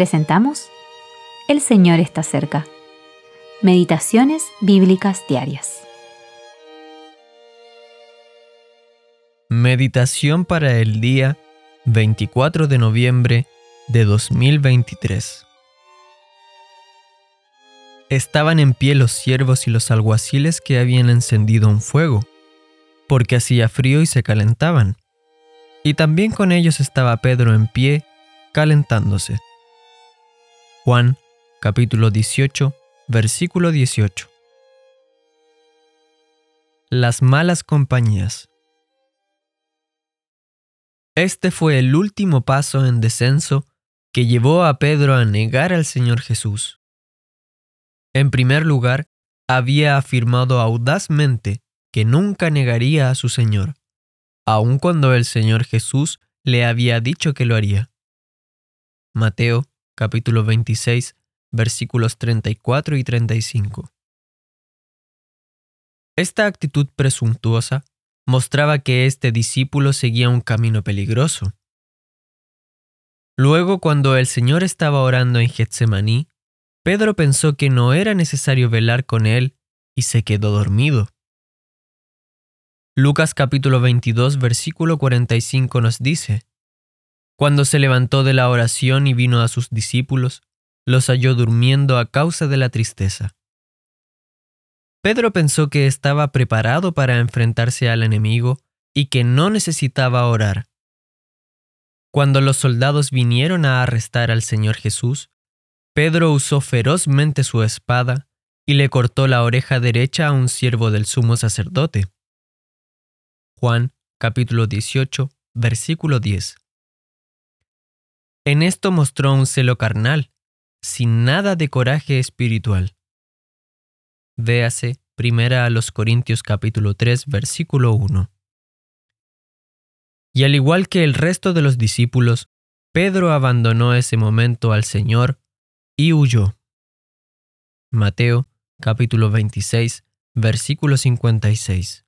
presentamos El Señor está cerca. Meditaciones Bíblicas Diarias. Meditación para el día 24 de noviembre de 2023. Estaban en pie los siervos y los alguaciles que habían encendido un fuego, porque hacía frío y se calentaban. Y también con ellos estaba Pedro en pie, calentándose. Juan capítulo 18, versículo 18. Las malas compañías. Este fue el último paso en descenso que llevó a Pedro a negar al Señor Jesús. En primer lugar, había afirmado audazmente que nunca negaría a su Señor, aun cuando el Señor Jesús le había dicho que lo haría. Mateo capítulo 26, versículos 34 y 35. Esta actitud presuntuosa mostraba que este discípulo seguía un camino peligroso. Luego, cuando el Señor estaba orando en Getsemaní, Pedro pensó que no era necesario velar con él y se quedó dormido. Lucas capítulo 22 versículo 45 nos dice, cuando se levantó de la oración y vino a sus discípulos, los halló durmiendo a causa de la tristeza. Pedro pensó que estaba preparado para enfrentarse al enemigo y que no necesitaba orar. Cuando los soldados vinieron a arrestar al Señor Jesús, Pedro usó ferozmente su espada y le cortó la oreja derecha a un siervo del sumo sacerdote. Juan capítulo 18, versículo 10. En esto mostró un celo carnal, sin nada de coraje espiritual. Véase primera a los Corintios capítulo 3 versículo 1. Y al igual que el resto de los discípulos, Pedro abandonó ese momento al Señor y huyó. Mateo capítulo 26 versículo 56.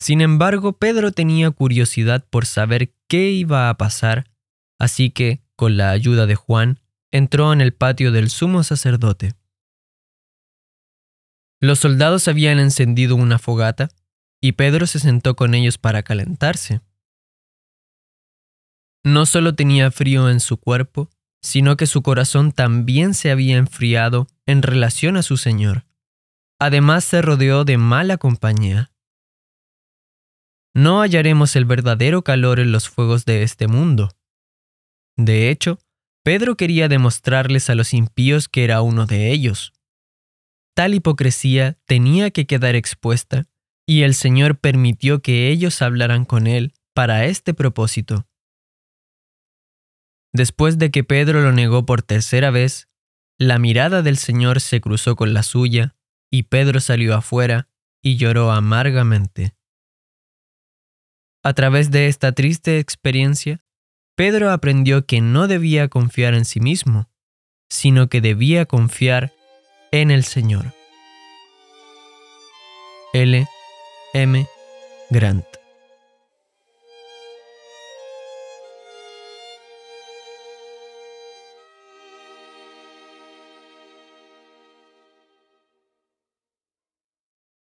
Sin embargo, Pedro tenía curiosidad por saber qué iba a pasar, así que, con la ayuda de Juan, entró en el patio del sumo sacerdote. Los soldados habían encendido una fogata y Pedro se sentó con ellos para calentarse. No solo tenía frío en su cuerpo, sino que su corazón también se había enfriado en relación a su Señor. Además se rodeó de mala compañía no hallaremos el verdadero calor en los fuegos de este mundo. De hecho, Pedro quería demostrarles a los impíos que era uno de ellos. Tal hipocresía tenía que quedar expuesta, y el Señor permitió que ellos hablaran con él para este propósito. Después de que Pedro lo negó por tercera vez, la mirada del Señor se cruzó con la suya, y Pedro salió afuera y lloró amargamente. A través de esta triste experiencia, Pedro aprendió que no debía confiar en sí mismo, sino que debía confiar en el Señor. L. M. Grant